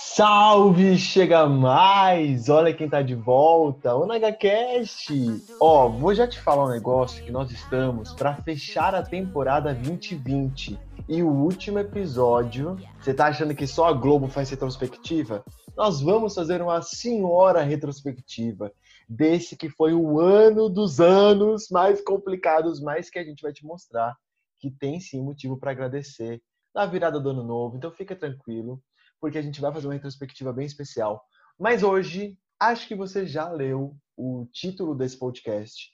Salve, chega mais! Olha quem tá de volta, o NagaCast! Ó, vou já te falar um negócio que nós estamos para fechar a temporada 2020 e o último episódio. Você tá achando que só a Globo faz retrospectiva? Nós vamos fazer uma senhora retrospectiva desse que foi o ano dos anos mais complicados, mas que a gente vai te mostrar que tem sim motivo para agradecer na virada do ano novo. Então fica tranquilo porque a gente vai fazer uma retrospectiva bem especial. Mas hoje, acho que você já leu o título desse podcast.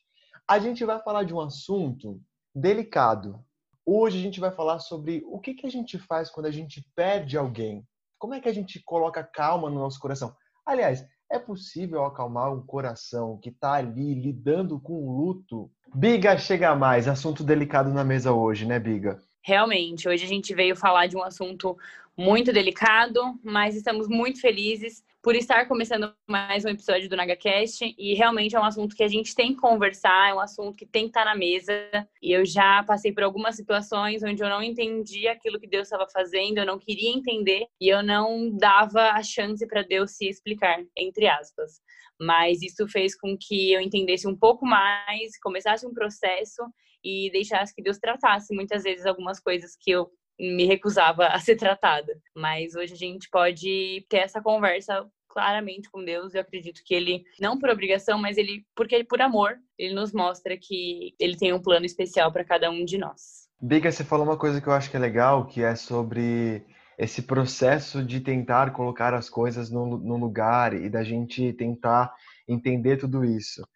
A gente vai falar de um assunto delicado. Hoje a gente vai falar sobre o que, que a gente faz quando a gente perde alguém. Como é que a gente coloca calma no nosso coração? Aliás, é possível acalmar um coração que está ali lidando com o luto? Biga, chega mais. Assunto delicado na mesa hoje, né, Biga? Realmente, hoje a gente veio falar de um assunto muito delicado, mas estamos muito felizes por estar começando mais um episódio do NagaCast e realmente é um assunto que a gente tem que conversar, é um assunto que tem que estar na mesa. E eu já passei por algumas situações onde eu não entendi aquilo que Deus estava fazendo, eu não queria entender e eu não dava a chance para Deus se explicar, entre aspas. Mas isso fez com que eu entendesse um pouco mais, começasse um processo e deixasse que Deus tratasse muitas vezes algumas coisas que eu me recusava a ser tratada. Mas hoje a gente pode ter essa conversa claramente com Deus. Eu acredito que ele, não por obrigação, mas ele, porque ele, por amor, ele nos mostra que ele tem um plano especial para cada um de nós. Biga, você falou uma coisa que eu acho que é legal, que é sobre esse processo de tentar colocar as coisas no, no lugar e da gente tentar entender tudo isso.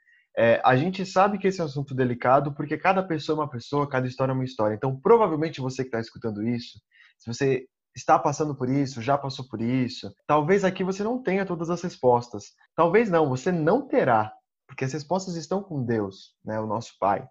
É, a gente sabe que esse é um assunto delicado porque cada pessoa é uma pessoa, cada história é uma história. Então, provavelmente você que está escutando isso, se você está passando por isso, já passou por isso, talvez aqui você não tenha todas as respostas. Talvez não, você não terá, porque as respostas estão com Deus, né, o nosso Pai.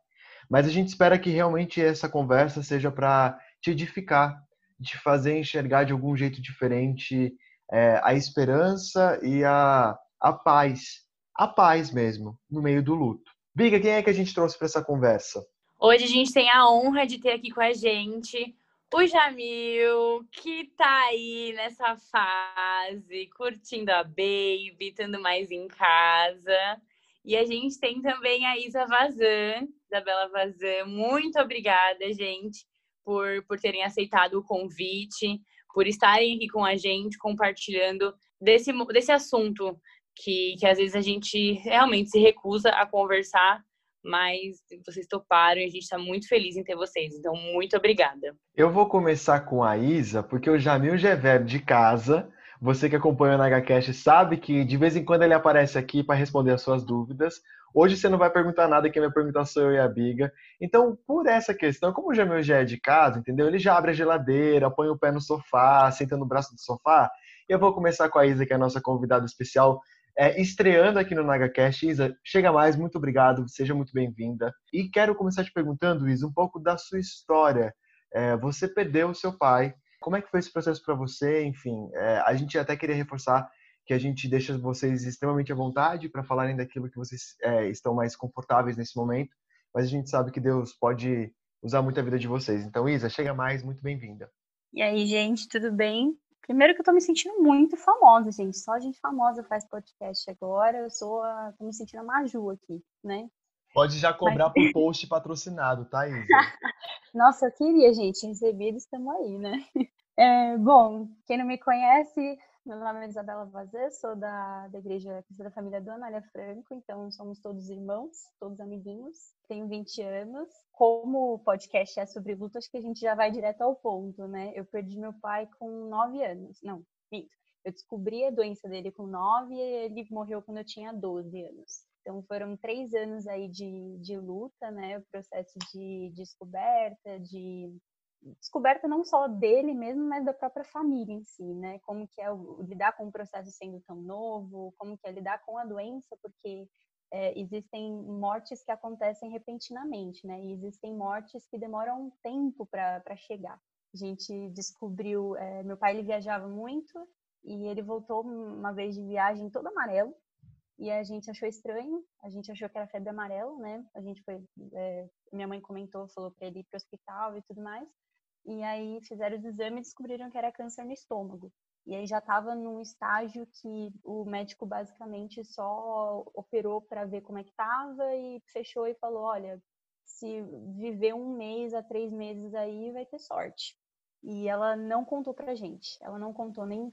Mas a gente espera que realmente essa conversa seja para te edificar, te fazer enxergar de algum jeito diferente é, a esperança e a, a paz a paz mesmo, no meio do luto. Biga, quem é que a gente trouxe para essa conversa? Hoje a gente tem a honra de ter aqui com a gente o Jamil, que tá aí nessa fase, curtindo a baby, estando mais em casa. E a gente tem também a Isa Vazan, Isabela Vazan. Muito obrigada, gente, por, por terem aceitado o convite, por estarem aqui com a gente, compartilhando desse, desse assunto que, que às vezes a gente realmente se recusa a conversar, mas vocês toparam e a gente está muito feliz em ter vocês. Então, muito obrigada. Eu vou começar com a Isa, porque o Jamil já é de casa. Você que acompanha o NagaCast sabe que de vez em quando ele aparece aqui para responder as suas dúvidas. Hoje você não vai perguntar nada, quem vai perguntar sou eu e a Biga. Então, por essa questão, como o Jamil já é de casa, entendeu? Ele já abre a geladeira, põe o pé no sofá, senta no braço do sofá. Eu vou começar com a Isa, que é a nossa convidada especial é, estreando aqui no NagaCast. Isa, chega mais, muito obrigado, seja muito bem-vinda. E quero começar te perguntando, Isa, um pouco da sua história. É, você perdeu o seu pai. Como é que foi esse processo para você? Enfim, é, a gente até queria reforçar que a gente deixa vocês extremamente à vontade para falarem daquilo que vocês é, estão mais confortáveis nesse momento, mas a gente sabe que Deus pode usar muito a vida de vocês. Então, Isa, chega mais, muito bem-vinda. E aí, gente, tudo bem? Primeiro que eu tô me sentindo muito famosa, gente. Só gente famosa faz podcast agora. Eu sou a. tô me sentindo a Maju aqui, né? Pode já cobrar Mas... por post patrocinado, tá, Isa? Nossa, eu queria, gente. Recebido, estamos aí, né? É, bom, quem não me conhece, meu nome é Isabela Vazê, sou da, da Igreja Cristã da Família Dona Anália Franco, então somos todos irmãos, todos amiguinhos. Tenho 20 anos. Como o podcast é sobre luto, acho que a gente já vai direto ao ponto, né? Eu perdi meu pai com 9 anos. Não, minto. Eu descobri a doença dele com 9 e ele morreu quando eu tinha 12 anos. Então foram três anos aí de, de luta, né? O processo de descoberta, de descoberta não só dele mesmo, mas da própria família em si, né? Como que é lidar com o processo sendo tão novo, como que é lidar com a doença, porque é, existem mortes que acontecem repentinamente, né? E existem mortes que demoram um tempo para chegar. A gente descobriu, é, meu pai ele viajava muito e ele voltou uma vez de viagem todo amarelo e a gente achou estranho, a gente achou que era febre amarela, né? A gente foi, é, minha mãe comentou, falou para ele ir para o hospital e tudo mais. E aí fizeram os exames e descobriram que era câncer no estômago. E aí já estava num estágio que o médico basicamente só operou para ver como é que estava e fechou e falou, olha, se viver um mês a três meses aí, vai ter sorte. E ela não contou pra gente. Ela não contou nem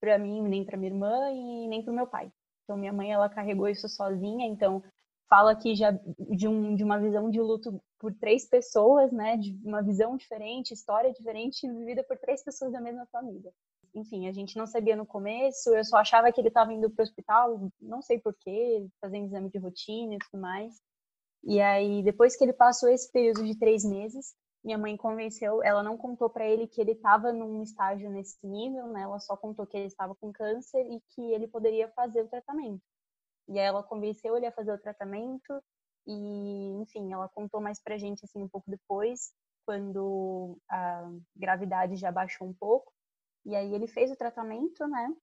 para mim, nem para minha irmã e nem para o meu pai. Então minha mãe ela carregou isso sozinha, então fala aqui já de, um, de uma visão de luto por três pessoas, né, de uma visão diferente, história diferente, vivida por três pessoas da mesma família enfim, a gente não sabia no começo, eu só achava que ele estava indo para o hospital, não sei porquê, fazendo exame de rotina e tudo mais. E aí, depois que ele passou esse período de três meses, minha mãe convenceu, ela não contou para ele que ele estava num estágio nesse nível, né? Ela só contou que ele estava com câncer e que ele poderia fazer o tratamento. E aí ela convenceu ele a fazer o tratamento e, enfim, ela contou mais pra gente assim um pouco depois, quando a gravidade já baixou um pouco. E aí ele fez o tratamento, né?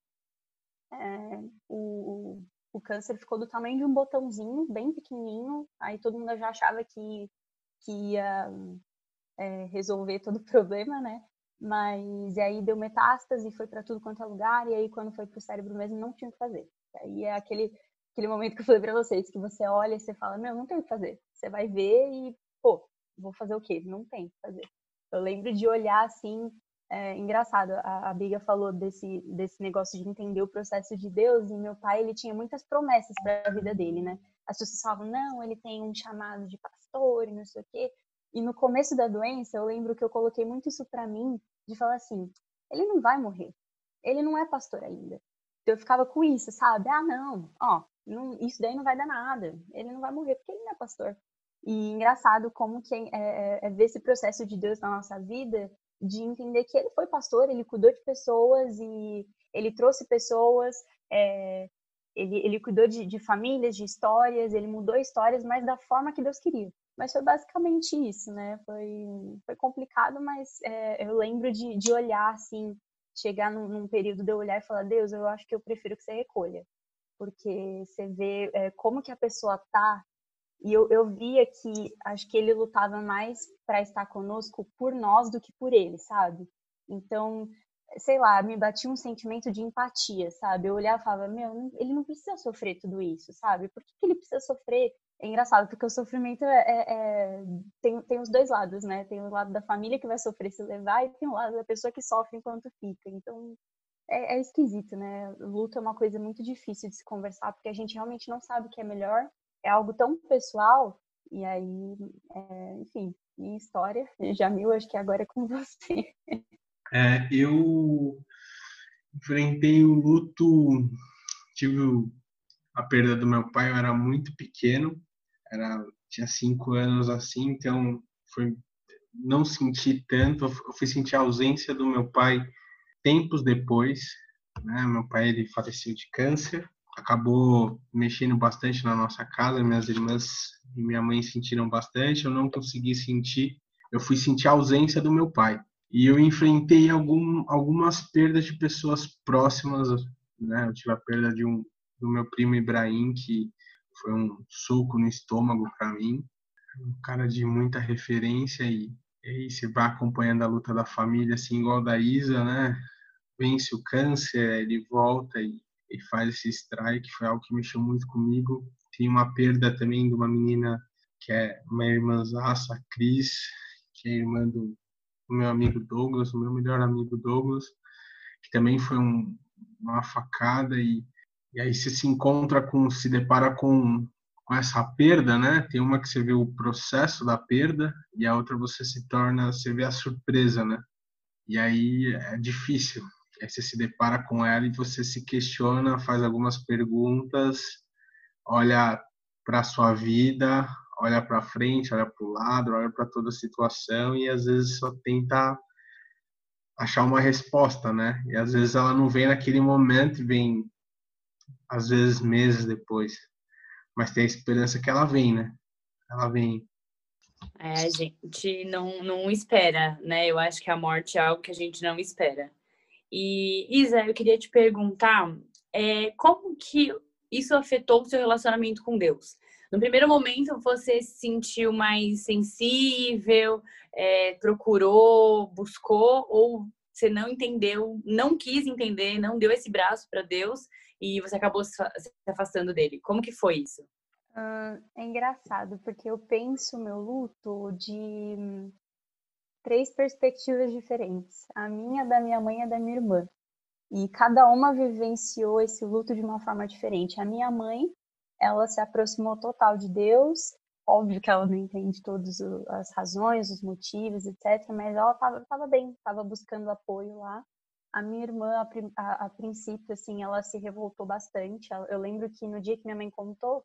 É, o, o câncer ficou do tamanho de um botãozinho, bem pequenininho. Aí todo mundo já achava que, que ia é, resolver todo o problema, né? Mas aí deu metástase, foi para tudo quanto é lugar. E aí quando foi para o cérebro mesmo, não tinha o que fazer. Aí é aquele, aquele momento que eu falei para vocês, que você olha e você fala, meu, não tem o que fazer. Você vai ver e, pô, vou fazer o quê? Não tem o que fazer. Eu lembro de olhar assim é engraçado, a, a Biga falou desse, desse negócio de entender o processo de Deus, e meu pai, ele tinha muitas promessas para a vida dele, né? As pessoas falavam, não, ele tem um chamado de pastor e não sei o quê. E no começo da doença, eu lembro que eu coloquei muito isso para mim, de falar assim, ele não vai morrer, ele não é pastor ainda. Então eu ficava com isso, sabe? Ah, não, ó, não, isso daí não vai dar nada, ele não vai morrer porque ele não é pastor. E engraçado como que é, é, é ver esse processo de Deus na nossa vida de entender que ele foi pastor, ele cuidou de pessoas e ele trouxe pessoas, é, ele, ele cuidou de, de, famílias, de histórias, ele mudou histórias, mas da forma que Deus queria. Mas foi basicamente isso, né? Foi, foi complicado, mas é, eu lembro de, de olhar assim, chegar num, num, período de eu olhar e falar, Deus, eu acho que eu prefiro que você recolha. Porque você vê é, como que a pessoa tá e eu, eu via que acho que ele lutava mais para estar conosco por nós do que por ele, sabe? Então, sei lá, me batia um sentimento de empatia, sabe? Eu olhava e falava, meu, ele não precisa sofrer tudo isso, sabe? Por que, que ele precisa sofrer? É engraçado, porque o sofrimento é, é, é, tem, tem os dois lados, né? Tem o lado da família que vai sofrer se levar e tem o lado da pessoa que sofre enquanto fica. Então, é, é esquisito, né? Luto é uma coisa muito difícil de se conversar, porque a gente realmente não sabe o que é melhor é algo tão pessoal, e aí, é, enfim, minha história, Jamil, acho que agora é com você. É, eu enfrentei o luto, tive a perda do meu pai, eu era muito pequeno, era, tinha cinco anos assim, então foi, não senti tanto, eu fui sentir a ausência do meu pai tempos depois, né? Meu pai ele faleceu de câncer acabou mexendo bastante na nossa casa. Minhas irmãs e minha mãe sentiram bastante. Eu não consegui sentir. Eu fui sentir a ausência do meu pai. E eu enfrentei algum, algumas perdas de pessoas próximas. Né? Eu tive a perda de um do meu primo Ibrahim, que foi um soco no estômago para mim. Um cara de muita referência e, e você vai acompanhando a luta da família, assim, igual da Isa, né? Vence o câncer, ele volta e e faz esse strike, foi algo que mexeu muito comigo. Tem uma perda também de uma menina que é uma irmãzaça, a Cris, que é irmã do, do, meu amigo Douglas, o meu melhor amigo Douglas, que também foi um, uma facada e, e aí você se encontra com, se depara com, com essa perda, né? Tem uma que você vê o processo da perda e a outra você se torna, você vê a surpresa, né? E aí é difícil, Aí você se depara com ela e você se questiona, faz algumas perguntas, olha para sua vida, olha para frente, olha para o lado, olha para toda a situação e às vezes só tenta achar uma resposta, né? E às vezes ela não vem naquele momento, vem às vezes meses depois. Mas tem a esperança que ela vem, né? Ela vem. É, a gente não, não espera, né? Eu acho que a morte é algo que a gente não espera. E Isa, eu queria te perguntar é, como que isso afetou o seu relacionamento com Deus? No primeiro momento, você se sentiu mais sensível, é, procurou, buscou, ou você não entendeu, não quis entender, não deu esse braço para Deus e você acabou se afastando dele. Como que foi isso? Uh, é engraçado, porque eu penso meu luto de três perspectivas diferentes. A minha, da minha mãe e da minha irmã. E cada uma vivenciou esse luto de uma forma diferente. A minha mãe, ela se aproximou total de Deus. Óbvio que ela não entende todas as razões, os motivos, etc. Mas ela estava bem, estava buscando apoio lá. A minha irmã, a, a, a, princípio, assim, ela se revoltou bastante. Eu lembro que no dia que minha mãe contou,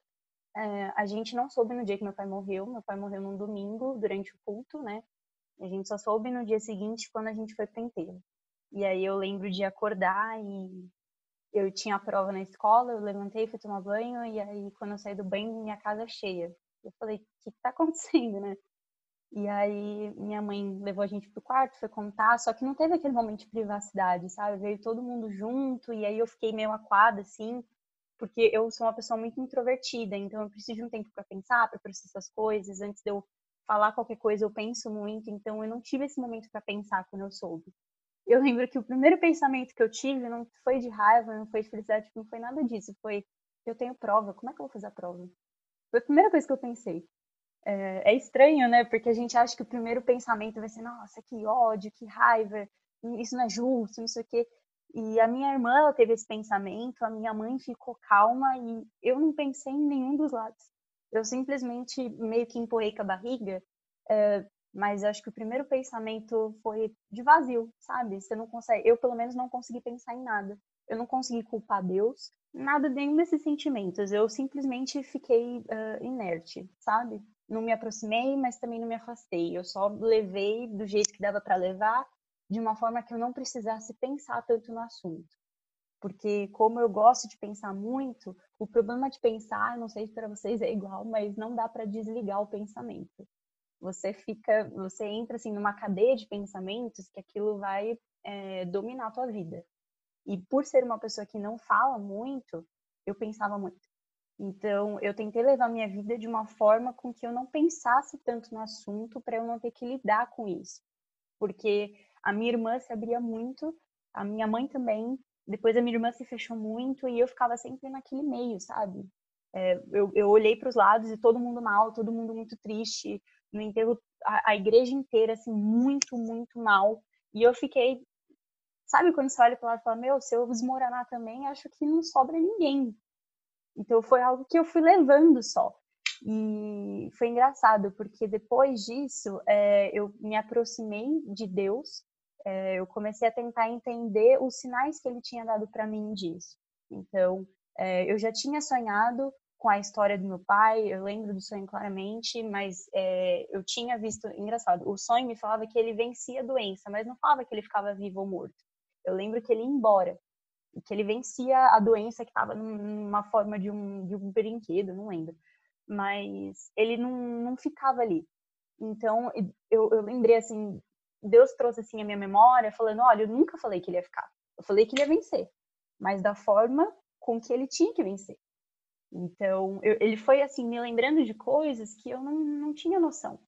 é, a gente não soube no dia que meu pai morreu. Meu pai morreu num domingo, durante o culto, né? A gente só soube no dia seguinte, quando a gente foi enterro. E aí eu lembro de acordar e eu tinha a prova na escola, eu levantei, fui tomar banho, e aí quando eu saí do banho, minha casa cheia. Eu falei, o que, que tá acontecendo, né? E aí minha mãe levou a gente pro quarto, foi contar, só que não teve aquele momento de privacidade, sabe? Veio todo mundo junto, e aí eu fiquei meio aquada, assim, porque eu sou uma pessoa muito introvertida, então eu preciso de um tempo para pensar, para processar as coisas, antes de eu falar qualquer coisa eu penso muito, então eu não tive esse momento para pensar quando eu soube. Eu lembro que o primeiro pensamento que eu tive não foi de raiva, não foi de felicidade, não foi nada disso, foi eu tenho prova, como é que eu vou fazer a prova? Foi a primeira coisa que eu pensei. É, é estranho, né? Porque a gente acha que o primeiro pensamento vai ser, nossa, que ódio, que raiva, isso não é justo, não sei o quê. E a minha irmã, ela teve esse pensamento, a minha mãe ficou calma e eu não pensei em nenhum dos lados. Eu simplesmente meio que empurrei com a barriga, é, mas acho que o primeiro pensamento foi de vazio, sabe? Você não consegue, eu pelo menos não consegui pensar em nada. Eu não consegui culpar Deus, nada nenhum desses sentimentos. Eu simplesmente fiquei uh, inerte, sabe? Não me aproximei, mas também não me afastei. Eu só levei do jeito que dava para levar, de uma forma que eu não precisasse pensar tanto no assunto porque como eu gosto de pensar muito, o problema de pensar, não sei se para vocês é igual, mas não dá para desligar o pensamento. Você fica, você entra assim numa cadeia de pensamentos que aquilo vai é, dominar a tua vida. E por ser uma pessoa que não fala muito, eu pensava muito. Então, eu tentei levar minha vida de uma forma com que eu não pensasse tanto no assunto para eu não ter que lidar com isso. Porque a minha irmã se abria muito, a minha mãe também, depois a minha irmã se fechou muito e eu ficava sempre naquele meio, sabe? É, eu, eu olhei para os lados e todo mundo mal, todo mundo muito triste. No enterro, a, a, igreja inteira, assim, muito, muito mal. E eu fiquei, sabe quando você olha para lá e fala, meu, se eu desmoronar também, acho que não sobra ninguém. Então foi algo que eu fui levando só. E foi engraçado, porque depois disso, é, eu me aproximei de Deus é, eu comecei a tentar entender os sinais que ele tinha dado para mim disso. Então, é, eu já tinha sonhado com a história do meu pai, eu lembro do sonho claramente, mas é, eu tinha visto, engraçado, o sonho me falava que ele vencia a doença, mas não falava que ele ficava vivo ou morto. Eu lembro que ele ia embora, e que ele vencia a doença que estava numa forma de um, de um brinquedo, não lembro. Mas ele não, não ficava ali. Então, eu, eu lembrei, assim, Deus trouxe assim a minha memória, falando: olha, eu nunca falei que ele ia ficar. Eu falei que ele ia vencer, mas da forma com que ele tinha que vencer. Então, eu, ele foi assim, me lembrando de coisas que eu não, não tinha noção.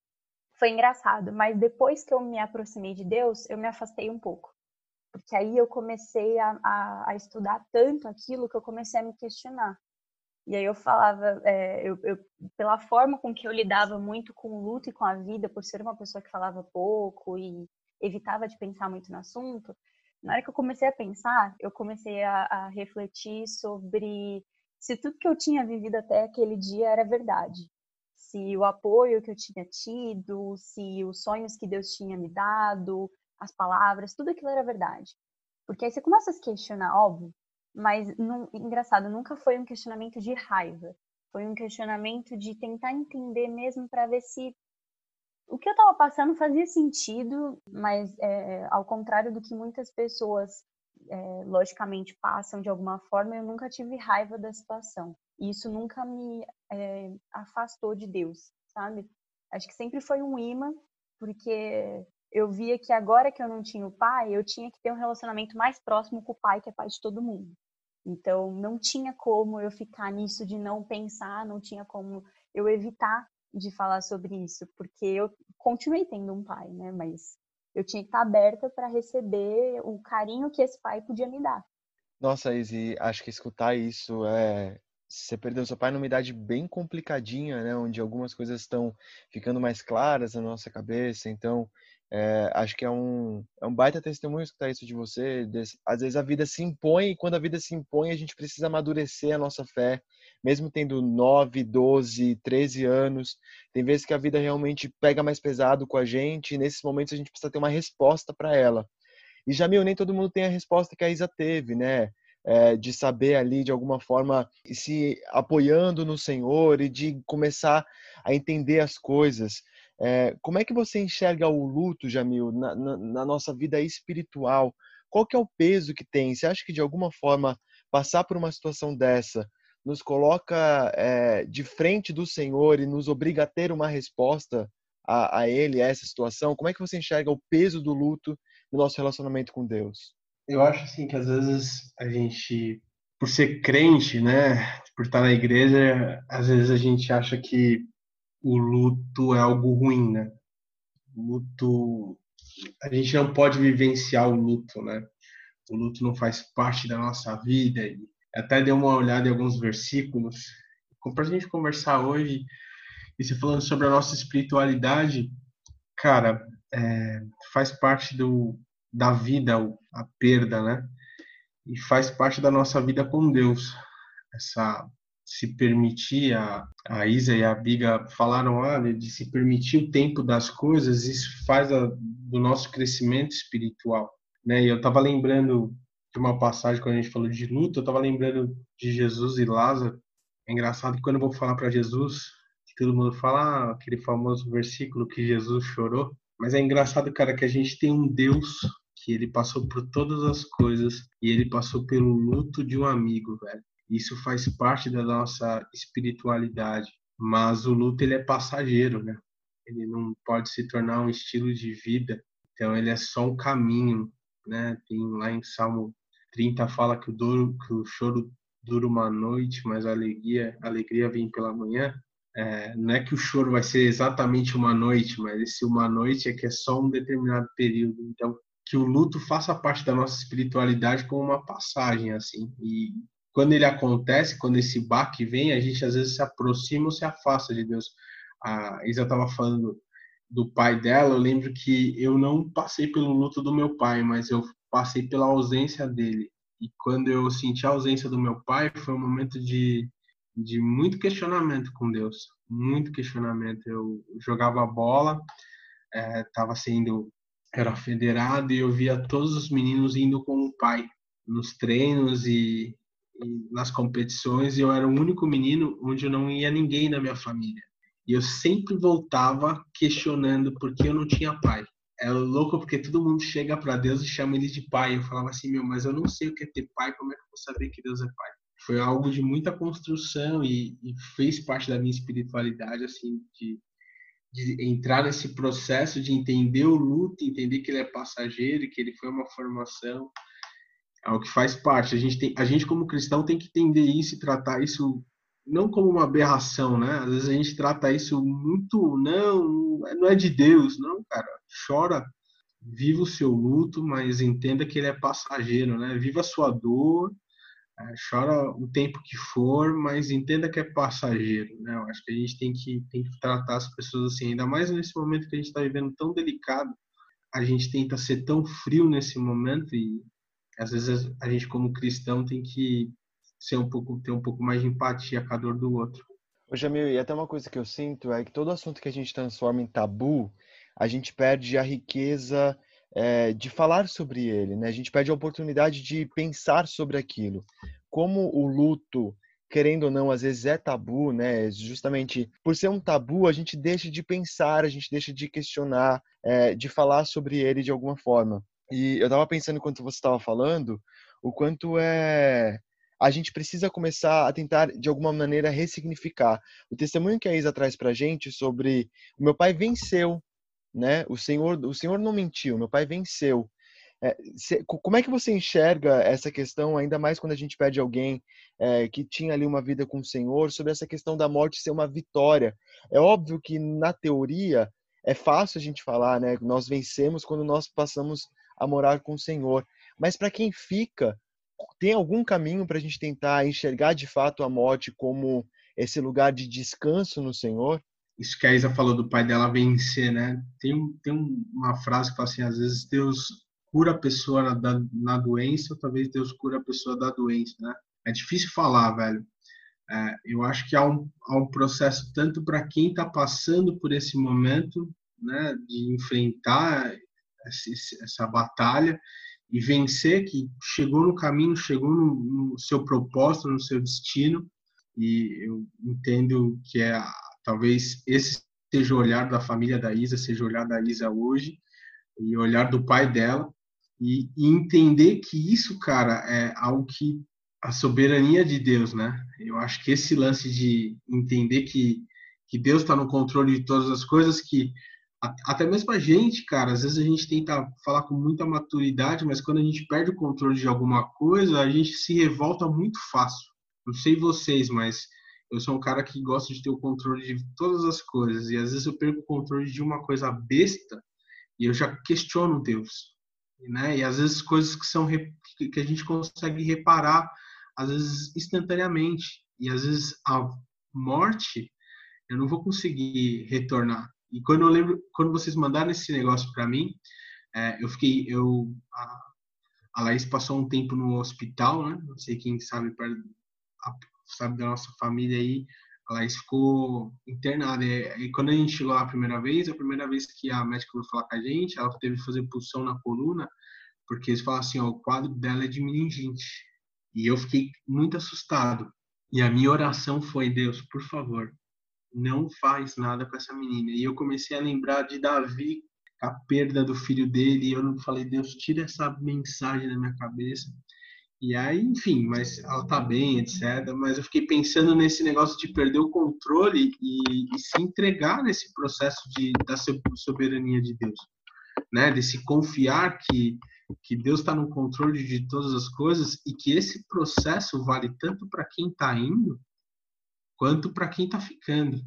Foi engraçado, mas depois que eu me aproximei de Deus, eu me afastei um pouco. Porque aí eu comecei a, a, a estudar tanto aquilo que eu comecei a me questionar. E aí eu falava, é, eu, eu, pela forma com que eu lidava muito com o luto e com a vida, por ser uma pessoa que falava pouco e evitava de pensar muito no assunto, na hora que eu comecei a pensar, eu comecei a, a refletir sobre se tudo que eu tinha vivido até aquele dia era verdade. Se o apoio que eu tinha tido, se os sonhos que Deus tinha me dado, as palavras, tudo aquilo era verdade. Porque aí você começa a se questionar, óbvio, mas não, engraçado, nunca foi um questionamento de raiva. Foi um questionamento de tentar entender mesmo para ver se o que eu estava passando fazia sentido, mas é, ao contrário do que muitas pessoas é, logicamente passam de alguma forma, eu nunca tive raiva da situação. E isso nunca me é, afastou de Deus, sabe? Acho que sempre foi um imã, porque eu via que agora que eu não tinha o pai, eu tinha que ter um relacionamento mais próximo com o pai, que é pai de todo mundo. Então, não tinha como eu ficar nisso de não pensar, não tinha como eu evitar de falar sobre isso, porque eu continuei tendo um pai, né? Mas eu tinha que estar aberta para receber o carinho que esse pai podia me dar. Nossa, Izzy, acho que escutar isso é. Você perdeu seu pai numa idade bem complicadinha, né? Onde algumas coisas estão ficando mais claras na nossa cabeça. Então, é, acho que é um, é um baita testemunho escutar isso de você. Às vezes a vida se impõe e quando a vida se impõe a gente precisa amadurecer a nossa fé, mesmo tendo 9, 12, 13 anos. Tem vezes que a vida realmente pega mais pesado com a gente e nesses momentos a gente precisa ter uma resposta para ela. E Jamil, nem todo mundo tem a resposta que a Isa teve, né? É, de saber ali de alguma forma se apoiando no Senhor e de começar a entender as coisas. É, como é que você enxerga o luto, Jamil, na, na, na, nossa vida espiritual? Qual que é o peso que tem? Você acha que de alguma forma passar por uma situação dessa nos coloca é, de frente do Senhor e nos obriga a ter uma resposta a, a Ele, a essa situação? Como é que você enxerga o peso do luto no nosso relacionamento com Deus? Eu acho assim que às vezes a gente, por ser crente, né, por estar na igreja, às vezes a gente acha que o luto é algo ruim, né? O luto, a gente não pode vivenciar o luto, né? O luto não faz parte da nossa vida. Até dei uma olhada em alguns versículos para a gente conversar hoje e se falando sobre a nossa espiritualidade, cara, é, faz parte do da vida a perda, né? E faz parte da nossa vida com Deus essa se permitir, a, a Isa e a Biga falaram né, de se permitir o tempo das coisas, isso faz a, do nosso crescimento espiritual. Né? E eu estava lembrando de uma passagem quando a gente falou de luto, eu estava lembrando de Jesus e Lázaro. É engraçado que quando eu vou falar para Jesus, todo mundo fala ah, aquele famoso versículo que Jesus chorou, mas é engraçado, cara, que a gente tem um Deus que ele passou por todas as coisas e ele passou pelo luto de um amigo, velho. Isso faz parte da nossa espiritualidade, mas o luto ele é passageiro, né? Ele não pode se tornar um estilo de vida. Então ele é só um caminho, né? Tem lá em Salmo 30 fala que o, duro, que o choro dura uma noite, mas a alegria, a alegria vem pela manhã. É, não é que o choro vai ser exatamente uma noite, mas esse uma noite é que é só um determinado período. Então, que o luto faça parte da nossa espiritualidade como uma passagem, assim. E quando ele acontece, quando esse baque vem, a gente às vezes se aproxima ou se afasta de Deus. A Isa estava falando do pai dela, eu lembro que eu não passei pelo luto do meu pai, mas eu passei pela ausência dele. E quando eu senti a ausência do meu pai, foi um momento de, de muito questionamento com Deus. Muito questionamento. Eu jogava bola, estava é, sendo. Era federado e eu via todos os meninos indo com o pai nos treinos e nas competições e eu era o único menino onde não ia ninguém na minha família. E eu sempre voltava questionando por que eu não tinha pai. É louco porque todo mundo chega para Deus e chama ele de pai. Eu falava assim, meu, mas eu não sei o que é ter pai, como é que eu vou saber que Deus é pai? Foi algo de muita construção e, e fez parte da minha espiritualidade, assim, de, de entrar nesse processo de entender o luto, entender que ele é passageiro que ele foi uma formação é o que faz parte. A gente, tem, a gente como cristão, tem que entender isso e tratar isso não como uma aberração, né? Às vezes a gente trata isso muito, não, não é de Deus, não, cara. Chora, viva o seu luto, mas entenda que ele é passageiro, né? Viva a sua dor, é, chora o tempo que for, mas entenda que é passageiro, né? Eu acho que a gente tem que, tem que tratar as pessoas assim, ainda mais nesse momento que a gente está vivendo tão delicado. A gente tenta ser tão frio nesse momento e às vezes a gente como cristão tem que ser um pouco ter um pouco mais de empatia com a dor do outro. Ô Jamil, e até uma coisa que eu sinto é que todo assunto que a gente transforma em tabu, a gente perde a riqueza é, de falar sobre ele, né? A gente perde a oportunidade de pensar sobre aquilo. Como o luto, querendo ou não, às vezes é tabu, né? Justamente por ser um tabu, a gente deixa de pensar, a gente deixa de questionar, é, de falar sobre ele de alguma forma. E eu estava pensando enquanto você estava falando, o quanto é a gente precisa começar a tentar de alguma maneira ressignificar o testemunho que a Isa traz para a gente sobre o meu pai venceu, né? O Senhor, o Senhor não mentiu, meu pai venceu. É, se, como é que você enxerga essa questão, ainda mais quando a gente pede alguém é, que tinha ali uma vida com o Senhor, sobre essa questão da morte ser uma vitória? É óbvio que na teoria é fácil a gente falar, né? Nós vencemos quando nós passamos a morar com o Senhor. Mas para quem fica, tem algum caminho para a gente tentar enxergar de fato a morte como esse lugar de descanso no Senhor? Isso que a Isa falou do pai dela vencer, né? Tem, tem uma frase que fala assim: às vezes Deus cura a pessoa na, na doença, ou talvez Deus cura a pessoa da doença, né? É difícil falar, velho. É, eu acho que há um, há um processo tanto para quem está passando por esse momento, né, de enfrentar essa batalha e vencer, que chegou no caminho, chegou no, no, seu propósito, no seu destino. E eu entendo que é talvez esse seja o olhar da família da Isa, seja o olhar da Isa hoje e o olhar do pai dela e, e entender que isso, cara, é algo que a soberania de Deus, né? Eu acho que esse lance de entender que, que Deus está no controle de todas as coisas, que até mesmo a gente, cara, às vezes a gente tenta falar com muita maturidade, mas quando a gente perde o controle de alguma coisa, a gente se revolta muito fácil. Não sei vocês, mas eu sou um cara que gosta de ter o controle de todas as coisas, e às vezes eu perco o controle de uma coisa besta e eu já questiono Deus, né? E às vezes coisas que são que a gente consegue reparar às vezes instantaneamente e às vezes a morte eu não vou conseguir retornar. E quando eu lembro, quando vocês mandaram esse negócio para mim, é, eu fiquei, eu a, a Laís passou um tempo no hospital, né? Não sei quem sabe sabe da nossa família aí, a Laís ficou internada. E, e, quando a gente chegou lá a primeira vez, a primeira vez que a médica foi falar com a gente, ela teve que fazer pulsão na coluna, porque eles falaram assim, ó, o quadro dela é de meningite. E eu fiquei muito assustado. E a minha oração foi: Deus, por favor, não faz nada com essa menina. E eu comecei a lembrar de Davi, a perda do filho dele. E eu não falei: Deus, tira essa mensagem da minha cabeça. E aí, enfim, mas ela tá bem, etc. Mas eu fiquei pensando nesse negócio de perder o controle e, e se entregar nesse processo de, da soberania de Deus, né? De se confiar que que Deus está no controle de todas as coisas e que esse processo vale tanto para quem está indo quanto para quem está ficando,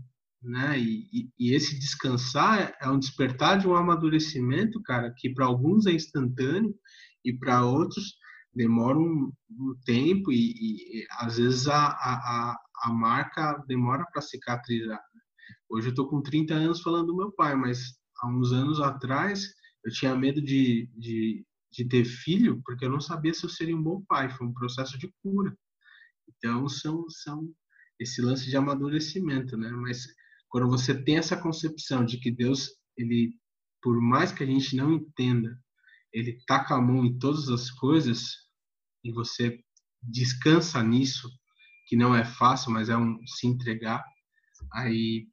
né? E, e, e, esse descansar é um despertar de um amadurecimento, cara, que para alguns é instantâneo e para outros demora um, um tempo e, e, às vezes a, a, a marca demora para cicatrizar. Hoje eu estou com 30 anos falando do meu pai, mas há uns anos atrás eu tinha medo de, de de ter filho porque eu não sabia se eu seria um bom pai. Foi um processo de cura. Então, são, são esse lance de amadurecimento, né? Mas quando você tem essa concepção de que Deus, ele, por mais que a gente não entenda, ele taca a mão em todas as coisas e você descansa nisso, que não é fácil, mas é um se entregar, aí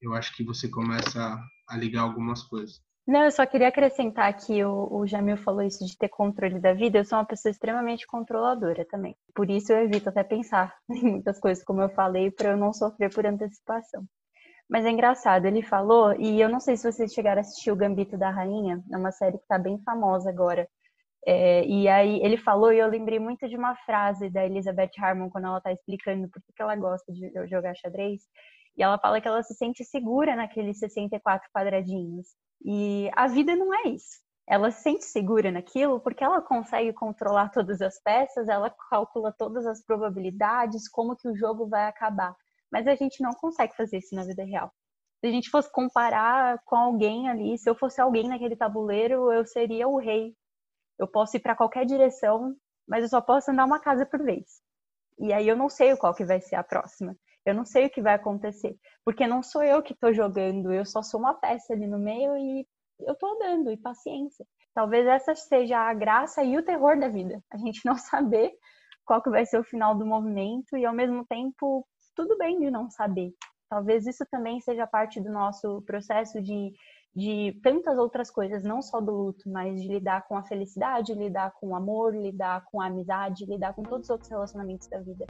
eu acho que você começa a ligar algumas coisas. Não, eu só queria acrescentar que o, o Jamil falou isso de ter controle da vida. Eu sou uma pessoa extremamente controladora também. Por isso eu evito até pensar em muitas coisas, como eu falei, para eu não sofrer por antecipação. Mas é engraçado, ele falou, e eu não sei se vocês chegaram a assistir o Gambito da Rainha, é uma série que está bem famosa agora. É, e aí ele falou, e eu lembrei muito de uma frase da Elizabeth Harmon quando ela está explicando por que ela gosta de jogar xadrez. E ela fala que ela se sente segura naqueles 64 quadradinhos. E a vida não é isso. Ela se sente segura naquilo porque ela consegue controlar todas as peças, ela calcula todas as probabilidades, como que o jogo vai acabar. Mas a gente não consegue fazer isso na vida real. Se a gente fosse comparar com alguém ali, se eu fosse alguém naquele tabuleiro, eu seria o rei. Eu posso ir para qualquer direção, mas eu só posso andar uma casa por vez. E aí eu não sei qual que vai ser a próxima. Eu não sei o que vai acontecer, porque não sou eu que estou jogando, eu só sou uma peça ali no meio e eu estou andando, e paciência. Talvez essa seja a graça e o terror da vida, a gente não saber qual que vai ser o final do movimento e ao mesmo tempo tudo bem de não saber. Talvez isso também seja parte do nosso processo de, de tantas outras coisas, não só do luto, mas de lidar com a felicidade, lidar com o amor, lidar com a amizade, lidar com todos os outros relacionamentos da vida.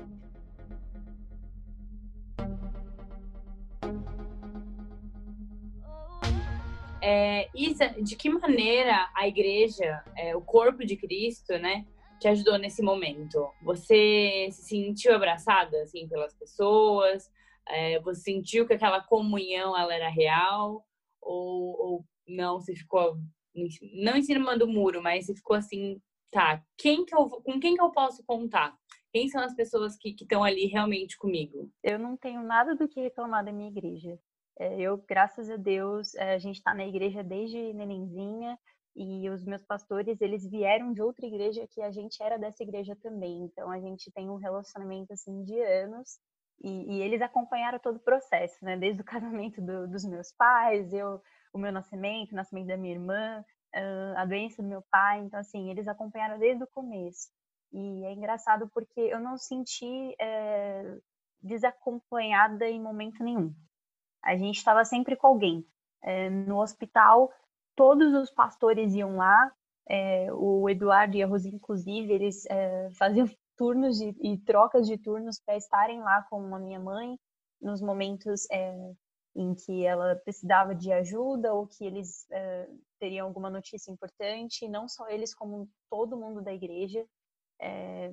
É, Isa, de que maneira a igreja, é, o corpo de Cristo, né, te ajudou nesse momento? Você se sentiu abraçada, assim, pelas pessoas? É, você sentiu que aquela comunhão, ela era real? Ou, ou não, você ficou não em cima do muro, mas você ficou assim, tá, quem que eu, com quem que eu posso contar? Quem são as pessoas que estão ali realmente comigo? Eu não tenho nada do que reclamar da minha igreja. É, eu, graças a Deus, é, a gente está na igreja desde nenenzinha e os meus pastores, eles vieram de outra igreja que a gente era dessa igreja também. Então, a gente tem um relacionamento, assim, de anos e, e eles acompanharam todo o processo, né? Desde o casamento do, dos meus pais, eu, o meu nascimento, o nascimento da minha irmã, a doença do meu pai. Então, assim, eles acompanharam desde o começo. E é engraçado porque eu não senti é, desacompanhada em momento nenhum. A gente estava sempre com alguém. É, no hospital, todos os pastores iam lá. É, o Eduardo e a Rosi, inclusive, eles faziam turnos de, e trocas de turnos para estarem lá com a minha mãe nos momentos em que ela precisava de ajuda ou que eles teriam alguma notícia importante. Não só eles, como todo mundo da igreja. É,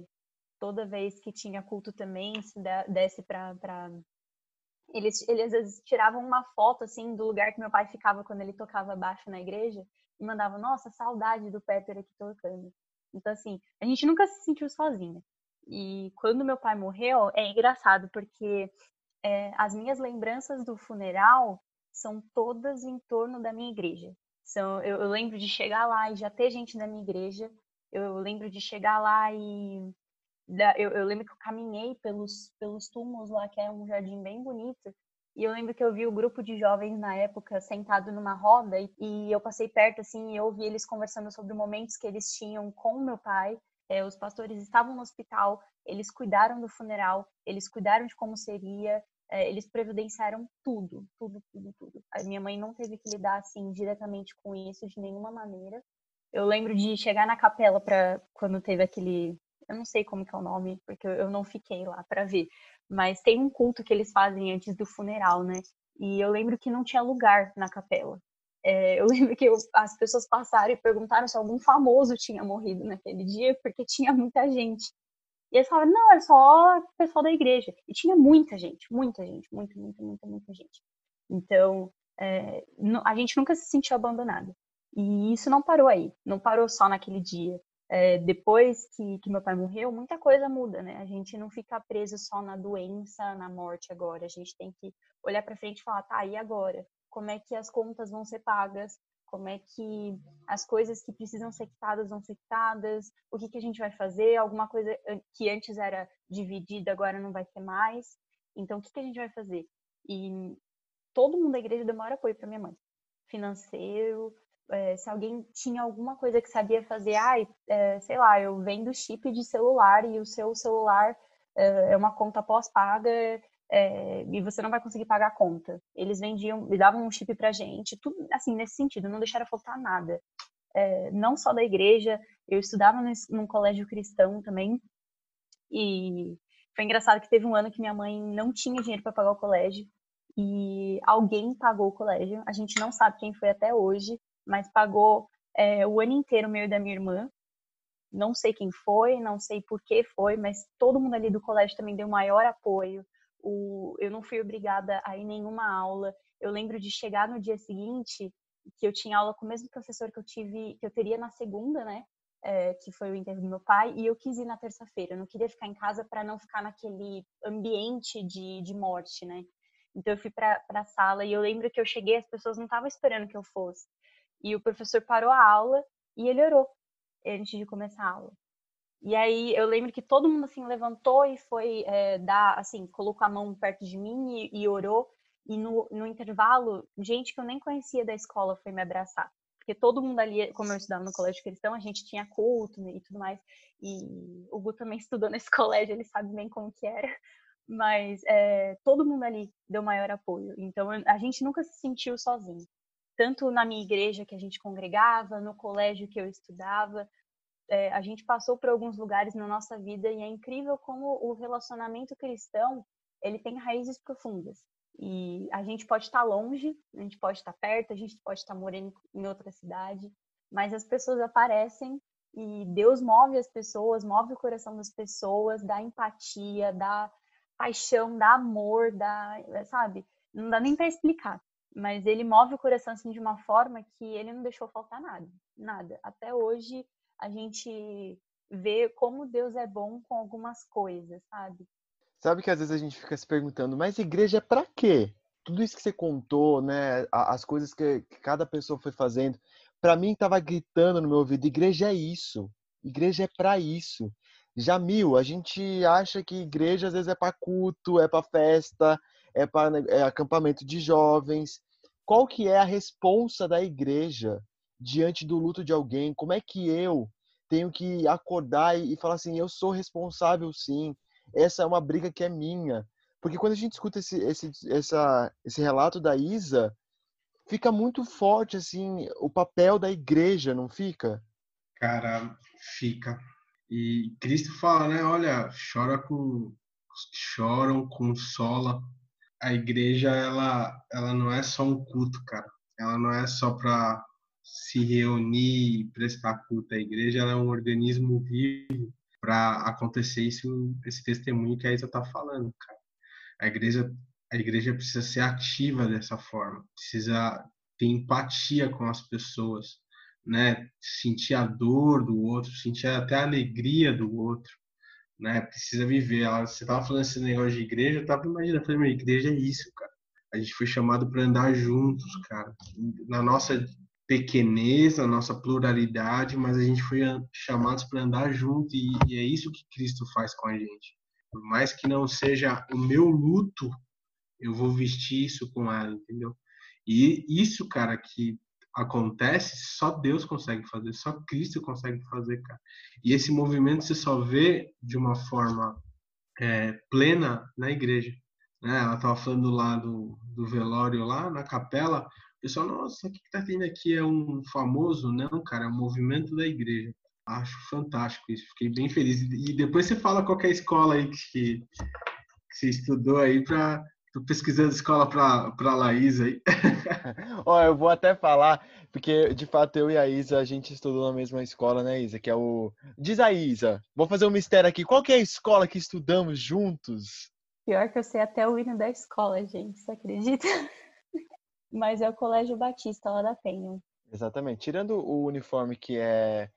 toda vez que tinha culto também, se desse para. Eles, eles às vezes tiravam uma foto assim do lugar que meu pai ficava quando ele tocava baixo na igreja e mandavam, nossa, saudade do Peter aqui tocando. Então, assim, a gente nunca se sentiu sozinha. E quando meu pai morreu, é engraçado, porque é, as minhas lembranças do funeral são todas em torno da minha igreja. São, eu, eu lembro de chegar lá e já ter gente na minha igreja, eu lembro de chegar lá e eu, eu, lembro que eu caminhei pelos, pelos túmulos lá, que é um jardim bem bonito. E eu lembro que eu vi o grupo de jovens na época sentado numa roda e, e eu passei perto assim e eu ouvi eles conversando sobre momentos que eles tinham com meu pai. É, os pastores estavam no hospital, eles cuidaram do funeral, eles cuidaram de como seria, é, eles previdenciaram tudo, tudo, tudo, tudo. A minha mãe não teve que lidar assim diretamente com isso de nenhuma maneira. Eu lembro de chegar na capela para quando teve aquele, eu não sei como que é o nome, porque eu não fiquei lá para ver, mas tem um culto que eles fazem antes do funeral, né? E eu lembro que não tinha lugar na capela. É, eu lembro que eu, as pessoas passaram e perguntaram se algum famoso tinha morrido naquele dia, porque tinha muita gente. E eles falaram, não, é só o pessoal da igreja. E tinha muita gente, muita gente, muita, muita, muita, muita gente. Então, é, a gente nunca se sentiu abandonado. E isso não parou aí, não parou só naquele dia. É, depois que, que meu pai morreu, muita coisa muda, né? A gente não fica preso só na doença, na morte agora. A gente tem que olhar para frente e falar, tá, e agora? Como é que as contas vão ser pagas? Como é que as coisas que precisam ser quitadas vão ser quitadas? O que, que a gente vai fazer? Alguma coisa que antes era dividida, agora não vai ter mais. Então, o que, que a gente vai fazer? E todo mundo da igreja deu maior apoio para minha mãe. Financeiro, é, se alguém tinha alguma coisa que sabia fazer, ai, é, sei lá, eu vendo chip de celular e o seu celular é, é uma conta pós-paga é, e você não vai conseguir pagar a conta. Eles vendiam, me davam um chip pra gente, tudo assim, nesse sentido, não deixaram faltar nada. É, não só da igreja, eu estudava num, num colégio cristão também, e foi engraçado que teve um ano que minha mãe não tinha dinheiro para pagar o colégio, e alguém pagou o colégio, a gente não sabe quem foi até hoje, mas pagou é, o ano inteiro meu e da minha irmã. Não sei quem foi, não sei por que foi, mas todo mundo ali do colégio também deu maior apoio. O, eu não fui obrigada a ir nenhuma aula. Eu lembro de chegar no dia seguinte que eu tinha aula com o mesmo professor que eu tive, que eu teria na segunda, né? É, que foi o enterro do meu pai, e eu quis ir na terça-feira. Eu não queria ficar em casa para não ficar naquele ambiente de, de morte, né? Então eu fui para a sala e eu lembro que eu cheguei, as pessoas não estavam esperando que eu fosse. E o professor parou a aula e ele orou antes de começar a aula. E aí eu lembro que todo mundo assim levantou e foi é, dar, assim, colocou a mão perto de mim e, e orou. E no, no, intervalo, gente que eu nem conhecia da escola foi me abraçar. Porque todo mundo ali, como eu estudava no colégio cristão, a gente tinha culto e tudo mais. E o Gu também estudou nesse colégio, ele sabe bem como que era. Mas é, todo mundo ali deu maior apoio. Então a gente nunca se sentiu sozinho tanto na minha igreja que a gente congregava, no colégio que eu estudava. É, a gente passou por alguns lugares na nossa vida e é incrível como o relacionamento cristão ele tem raízes profundas. E a gente pode estar longe, a gente pode estar perto, a gente pode estar morando em outra cidade, mas as pessoas aparecem e Deus move as pessoas, move o coração das pessoas, dá empatia, dá paixão, dá amor, dá, sabe? Não dá nem para explicar. Mas ele move o coração assim de uma forma que ele não deixou faltar nada, nada. Até hoje a gente vê como Deus é bom com algumas coisas, sabe? Sabe que às vezes a gente fica se perguntando, mas igreja é para quê? Tudo isso que você contou, né, as coisas que, que cada pessoa foi fazendo, para mim estava gritando no meu ouvido, igreja é isso. Igreja é para isso. Jamil, a gente acha que igreja às vezes é para culto, é para festa, é para é acampamento de jovens. Qual que é a responsa da igreja diante do luto de alguém? Como é que eu tenho que acordar e falar assim, eu sou responsável sim. Essa é uma briga que é minha. Porque quando a gente escuta esse, esse, essa, esse relato da Isa, fica muito forte assim o papel da igreja, não fica? Cara, fica. E Cristo fala, né? Olha, chora com choram, consola. A igreja ela ela não é só um culto, cara. Ela não é só para se reunir e prestar culto. A igreja é um organismo vivo para acontecer isso, esse testemunho que a Isa tá falando, cara. A igreja a igreja precisa ser ativa dessa forma, precisa ter empatia com as pessoas né? Sentir a dor do outro, sentir até a alegria do outro, né? Precisa viver. Você tava falando esse negócio de igreja, eu tava imaginando, falei, minha igreja é isso, cara. A gente foi chamado para andar juntos, cara. Na nossa pequenez, na nossa pluralidade, mas a gente foi chamados para andar junto e, e é isso que Cristo faz com a gente. Por mais que não seja o meu luto, eu vou vestir isso com ela, entendeu? E isso, cara, que acontece, só Deus consegue fazer, só Cristo consegue fazer, cara. E esse movimento você só vê de uma forma é, plena na igreja. Né? Ela estava falando lá do, do velório lá na capela, o pessoal, nossa, o que está tendo aqui é um famoso? Não, cara, é o movimento da igreja. Acho fantástico isso, fiquei bem feliz. E depois você fala qual é a escola aí que, que você estudou aí para Tô pesquisando escola para a Laís aí. Ó, eu vou até falar, porque de fato eu e a Isa, a gente estudou na mesma escola, né, Isa? Que é o. Diz a Isa, vou fazer um mistério aqui. Qual que é a escola que estudamos juntos? Pior que eu sei até o hino da escola, gente, você acredita? Mas é o Colégio Batista lá da Penha. Exatamente. Tirando o uniforme que é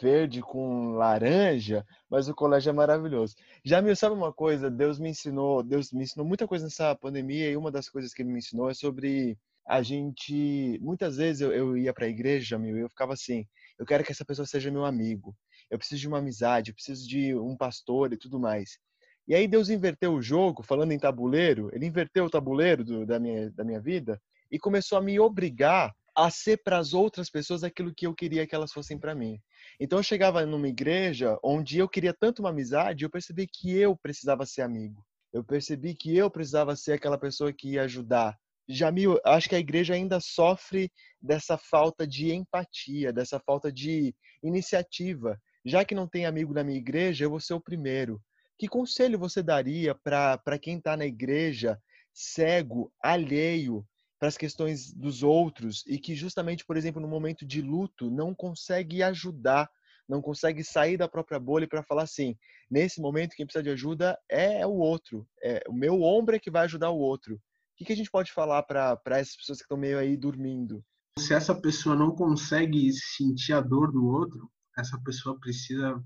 verde com laranja, mas o colégio é maravilhoso. Já me sabe uma coisa? Deus me ensinou, Deus me ensinou muita coisa nessa pandemia e uma das coisas que ele me ensinou é sobre a gente. Muitas vezes eu, eu ia para a igreja, meu, eu ficava assim: eu quero que essa pessoa seja meu amigo, eu preciso de uma amizade, eu preciso de um pastor e tudo mais. E aí Deus inverteu o jogo, falando em tabuleiro, ele inverteu o tabuleiro do, da, minha, da minha vida e começou a me obrigar a ser para as outras pessoas aquilo que eu queria que elas fossem para mim. Então eu chegava numa igreja onde eu queria tanto uma amizade, eu percebi que eu precisava ser amigo. Eu percebi que eu precisava ser aquela pessoa que ia ajudar. Jamil, acho que a igreja ainda sofre dessa falta de empatia, dessa falta de iniciativa. Já que não tem amigo na minha igreja, eu vou ser o primeiro. Que conselho você daria para quem está na igreja cego, alheio, para as questões dos outros e que justamente, por exemplo, no momento de luto, não consegue ajudar, não consegue sair da própria bolha para falar assim, nesse momento quem precisa de ajuda é o outro, é o meu ombro é que vai ajudar o outro. O que, que a gente pode falar para essas pessoas que estão meio aí dormindo? Se essa pessoa não consegue sentir a dor do outro, essa pessoa precisa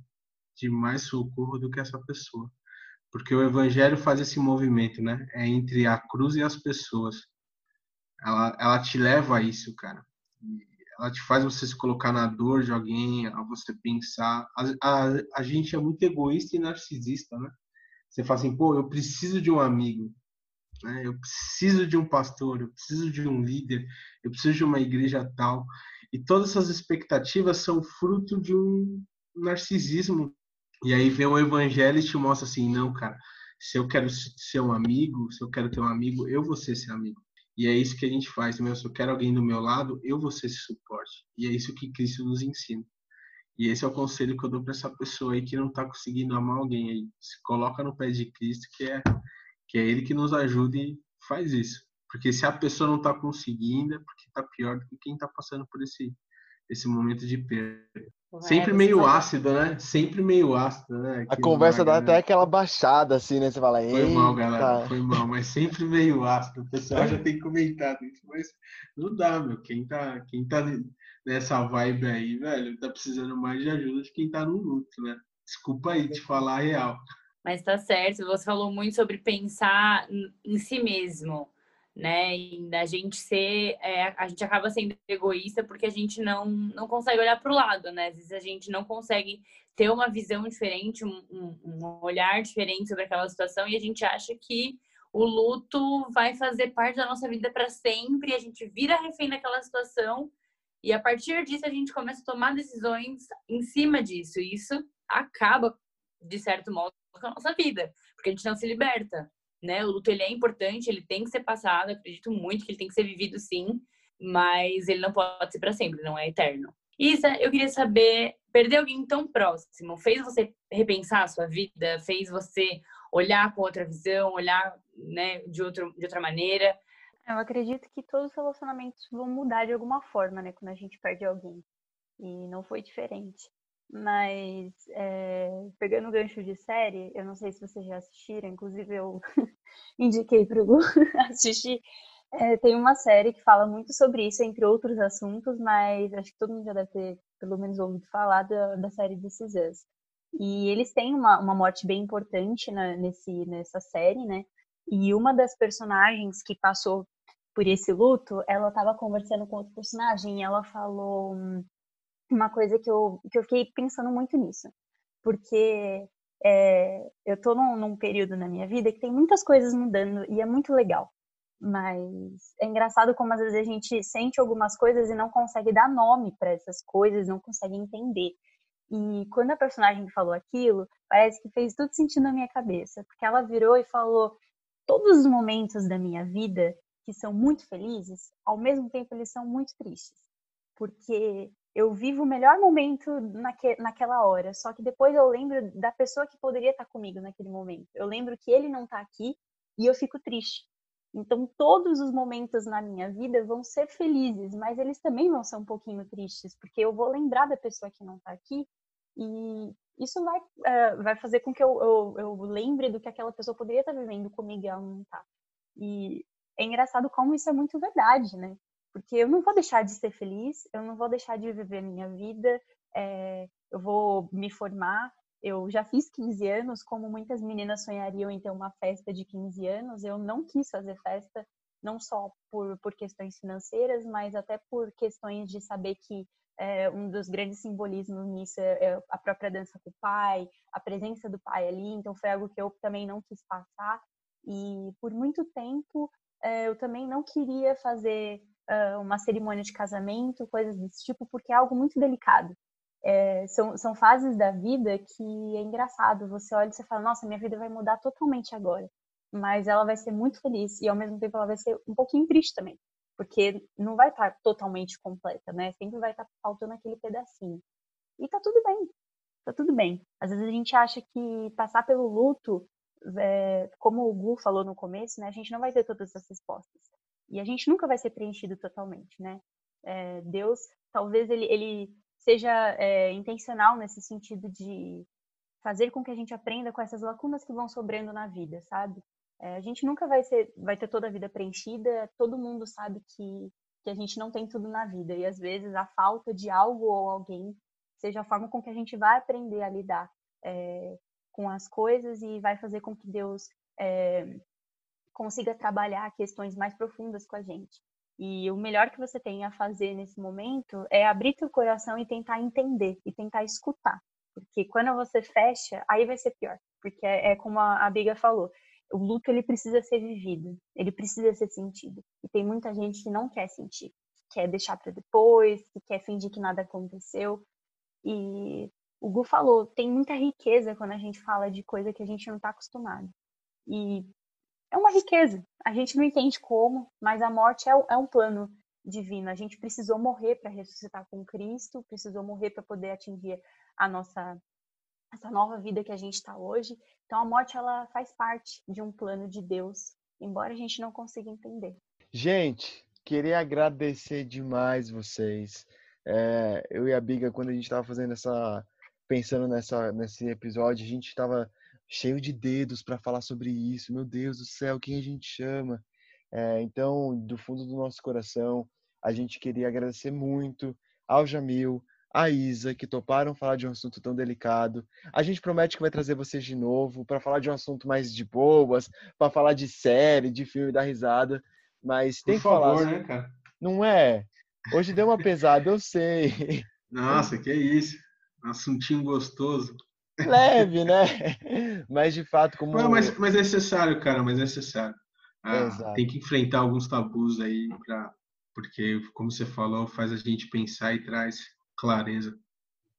de mais socorro do que essa pessoa. Porque o evangelho faz esse movimento, né? É entre a cruz e as pessoas ela, ela te leva a isso, cara. Ela te faz você se colocar na dor de alguém, a você pensar. A, a, a gente é muito egoísta e narcisista, né? Você fala assim, pô, eu preciso de um amigo, né? Eu preciso de um pastor, eu preciso de um líder, eu preciso de uma igreja tal. E todas essas expectativas são fruto de um narcisismo. E aí vem o evangelho e te mostra assim, não, cara, se eu quero ser um amigo, se eu quero ter um amigo, eu vou ser esse amigo. E é isso que a gente faz. Meu, se eu quero alguém do meu lado, eu vou ser esse suporte. E é isso que Cristo nos ensina. E esse é o conselho que eu dou para essa pessoa aí que não está conseguindo amar alguém aí. Se coloca no pé de Cristo, que é que é Ele que nos ajuda e faz isso. Porque se a pessoa não está conseguindo, é porque está pior do que quem está passando por esse esse momento de perda. Sempre meio ácido, né? Sempre meio ácido, né? Aqui a conversa dá até aquela baixada, assim, né? Você fala, Foi mal, galera, foi mal, mas sempre meio ácido. O pessoal já tem comentado isso, mas não dá, meu. Quem tá, quem tá nessa vibe aí, velho, tá precisando mais de ajuda de quem tá no luto, né? Desculpa aí te falar a real. Mas tá certo, você falou muito sobre pensar em si mesmo né? E a gente ser, é, a gente acaba sendo egoísta porque a gente não, não consegue olhar para o lado, né? Às vezes a gente não consegue ter uma visão diferente, um, um, um olhar diferente sobre aquela situação e a gente acha que o luto vai fazer parte da nossa vida para sempre, a gente vira refém daquela situação e a partir disso a gente começa a tomar decisões em cima disso. E isso acaba, de certo modo, com a nossa vida, porque a gente não se liberta né? O luto ele é importante, ele tem que ser passado, acredito muito que ele tem que ser vivido sim, mas ele não pode ser para sempre, não é eterno. Isa, eu queria saber, perder alguém tão próximo fez você repensar a sua vida? Fez você olhar com outra visão, olhar, né, de outro, de outra maneira? Eu acredito que todos os relacionamentos vão mudar de alguma forma, né, quando a gente perde alguém. E não foi diferente. Mas, é, pegando o gancho de série, eu não sei se vocês já assistiram, inclusive eu indiquei para o assistir. É, tem uma série que fala muito sobre isso, entre outros assuntos, mas acho que todo mundo já deve ter, pelo menos, ouvido falar da, da série This Is Us. E eles têm uma, uma morte bem importante na, nesse, nessa série, né? E uma das personagens que passou por esse luto, ela estava conversando com outro personagem e ela falou uma coisa que eu, que eu fiquei pensando muito nisso. Porque é, eu estou num, num, período na minha vida que tem muitas coisas mudando e é muito legal. Mas é engraçado como às vezes a gente sente algumas coisas e não consegue dar nome para essas coisas, não consegue entender. E quando a personagem falou aquilo, parece que fez tudo sentido na minha cabeça, porque ela virou e falou: todos os momentos da minha vida que são muito felizes, ao mesmo tempo eles são muito tristes. Porque eu vivo o melhor momento naque, naquela hora, só que depois eu lembro da pessoa que poderia estar comigo naquele momento. Eu lembro que ele não está aqui e eu fico triste. Então, todos os momentos na minha vida vão ser felizes, mas eles também vão ser um pouquinho tristes, porque eu vou lembrar da pessoa que não está aqui e isso vai, uh, vai fazer com que eu, eu, eu, lembre do que aquela pessoa poderia estar vivendo comigo e ela não está. E é engraçado como isso é muito verdade, né? Porque eu não vou deixar de ser feliz, eu não vou deixar de viver minha vida, é, eu vou me formar. Eu já fiz 15 anos, como muitas meninas sonhariam em ter uma festa de 15 anos, eu não quis fazer festa, não só por, por questões financeiras, mas até por questões de saber que é, um dos grandes simbolismos nisso é, é a própria dança com o pai, a presença do pai ali, então foi algo que eu também não quis passar. E por muito tempo é, eu também não queria fazer uh, uma cerimônia de casamento, coisas desse tipo, porque é algo muito delicado. É, são, são fases da vida que é engraçado. Você olha e você fala, nossa, minha vida vai mudar totalmente agora. Mas ela vai ser muito feliz e ao mesmo tempo ela vai ser um pouquinho triste também. Porque não vai estar totalmente completa, né? Sempre vai estar faltando aquele pedacinho. E tá tudo bem. Tá tudo bem. Às vezes a gente acha que passar pelo luto, é, como o Gu falou no começo, né? A gente não vai ter todas as respostas. E a gente nunca vai ser preenchido totalmente, né? É, Deus, talvez ele, ele seja é, intencional nesse sentido de fazer com que a gente aprenda com essas lacunas que vão sobrando na vida, sabe? É, a gente nunca vai, ser, vai ter toda a vida preenchida, todo mundo sabe que, que a gente não tem tudo na vida, e às vezes a falta de algo ou alguém seja a forma com que a gente vai aprender a lidar é, com as coisas e vai fazer com que Deus é, consiga trabalhar questões mais profundas com a gente. E o melhor que você tem a fazer nesse momento é abrir teu coração e tentar entender e tentar escutar. Porque quando você fecha, aí vai ser pior. Porque é, é como a Biga falou, o luto ele precisa ser vivido, ele precisa ser sentido. E tem muita gente que não quer sentir, que quer deixar para depois, que quer fingir que nada aconteceu. E o Gu falou, tem muita riqueza quando a gente fala de coisa que a gente não está acostumado. E é uma riqueza. A gente não entende como, mas a morte é, é um plano divino. A gente precisou morrer para ressuscitar com Cristo, precisou morrer para poder atingir a nossa essa nova vida que a gente está hoje. Então a morte ela faz parte de um plano de Deus, embora a gente não consiga entender. Gente, queria agradecer demais vocês. É, eu e a Biga, quando a gente estava fazendo essa, pensando nessa, nesse episódio, a gente estava cheio de dedos para falar sobre isso. Meu Deus do céu, quem a gente chama? É, então, do fundo do nosso coração, a gente queria agradecer muito ao Jamil, à Isa, que toparam falar de um assunto tão delicado. A gente promete que vai trazer vocês de novo para falar de um assunto mais de boas, para falar de série, de filme, da risada. Mas tem Por favor, que falar. né, cara? Não é? Hoje deu uma pesada, eu sei. Nossa, que isso. Assuntinho gostoso. Leve, né? Mas de fato, como. Não, mas, mas é necessário, cara, mas é necessário. Ah, tem que enfrentar alguns tabus aí, pra, porque, como você falou, faz a gente pensar e traz clareza.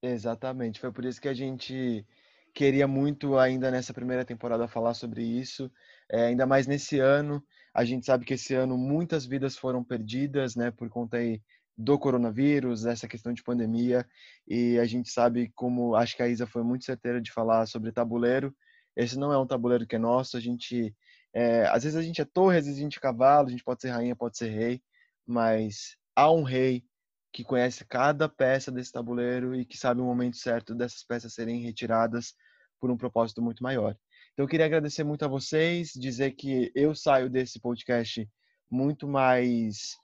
Exatamente. Foi por isso que a gente queria muito ainda nessa primeira temporada falar sobre isso. É, ainda mais nesse ano. A gente sabe que esse ano muitas vidas foram perdidas, né, por conta aí do coronavírus, dessa questão de pandemia. E a gente sabe como, acho que a Isa foi muito certeira de falar sobre tabuleiro. Esse não é um tabuleiro que é nosso. A gente, é, às vezes a gente é torre, às vezes a gente é cavalo, a gente pode ser rainha, pode ser rei, mas há um rei que conhece cada peça desse tabuleiro e que sabe o momento certo dessas peças serem retiradas por um propósito muito maior. Então eu queria agradecer muito a vocês, dizer que eu saio desse podcast muito mais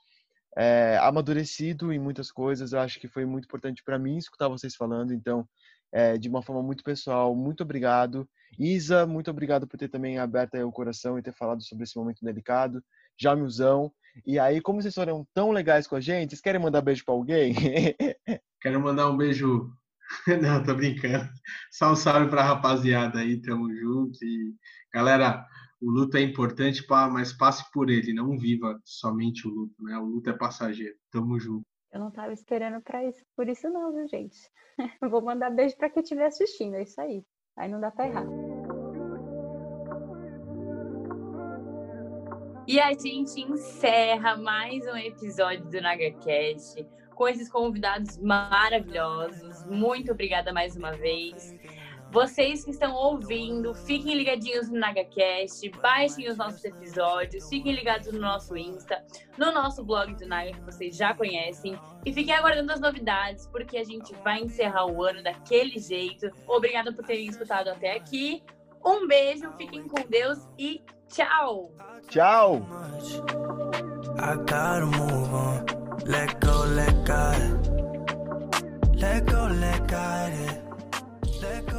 é, amadurecido em muitas coisas. Eu acho que foi muito importante para mim escutar vocês falando. Então, é, de uma forma muito pessoal, muito obrigado. Isa, muito obrigado por ter também aberto o coração e ter falado sobre esse momento delicado. Jamilzão. E aí, como vocês foram tão legais com a gente, vocês querem mandar beijo para alguém? Quero mandar um beijo. Não, tô brincando. Salve, salve pra rapaziada aí, tamo junto. E, galera, o luto é importante, mas passe por ele, não viva somente o luto, né? O luto é passageiro. Tamo junto. Eu não tava esperando para isso, por isso não, viu, gente? Vou mandar beijo para quem estiver assistindo, é isso aí. Aí não dá para errar. E a gente encerra mais um episódio do NagaCast com esses convidados maravilhosos. Muito obrigada mais uma vez. Vocês que estão ouvindo, fiquem ligadinhos no NagaCast, baixem os nossos episódios, fiquem ligados no nosso Insta, no nosso blog do Naga, que vocês já conhecem, e fiquem aguardando as novidades, porque a gente vai encerrar o ano daquele jeito. Obrigada por terem escutado até aqui. Um beijo, fiquem com Deus e tchau! Tchau! I gotta move on. Let go, let God. Let go, let God. Yeah.